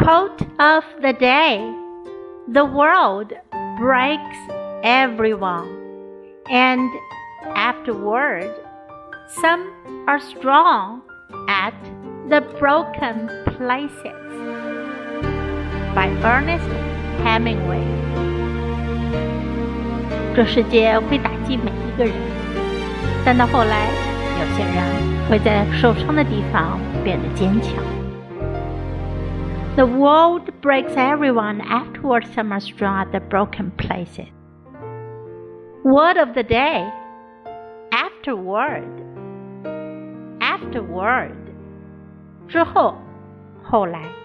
Quote of the day The world breaks everyone, and afterward, some are strong at the broken places. By Ernest Hemingway。这世界会打击每一个人，但到后来，有些人会在受伤的地方变得坚强。 The world breaks everyone. Afterwards, some are strong at the broken places. Word of the day. Afterward. Afterward. 之后，后来。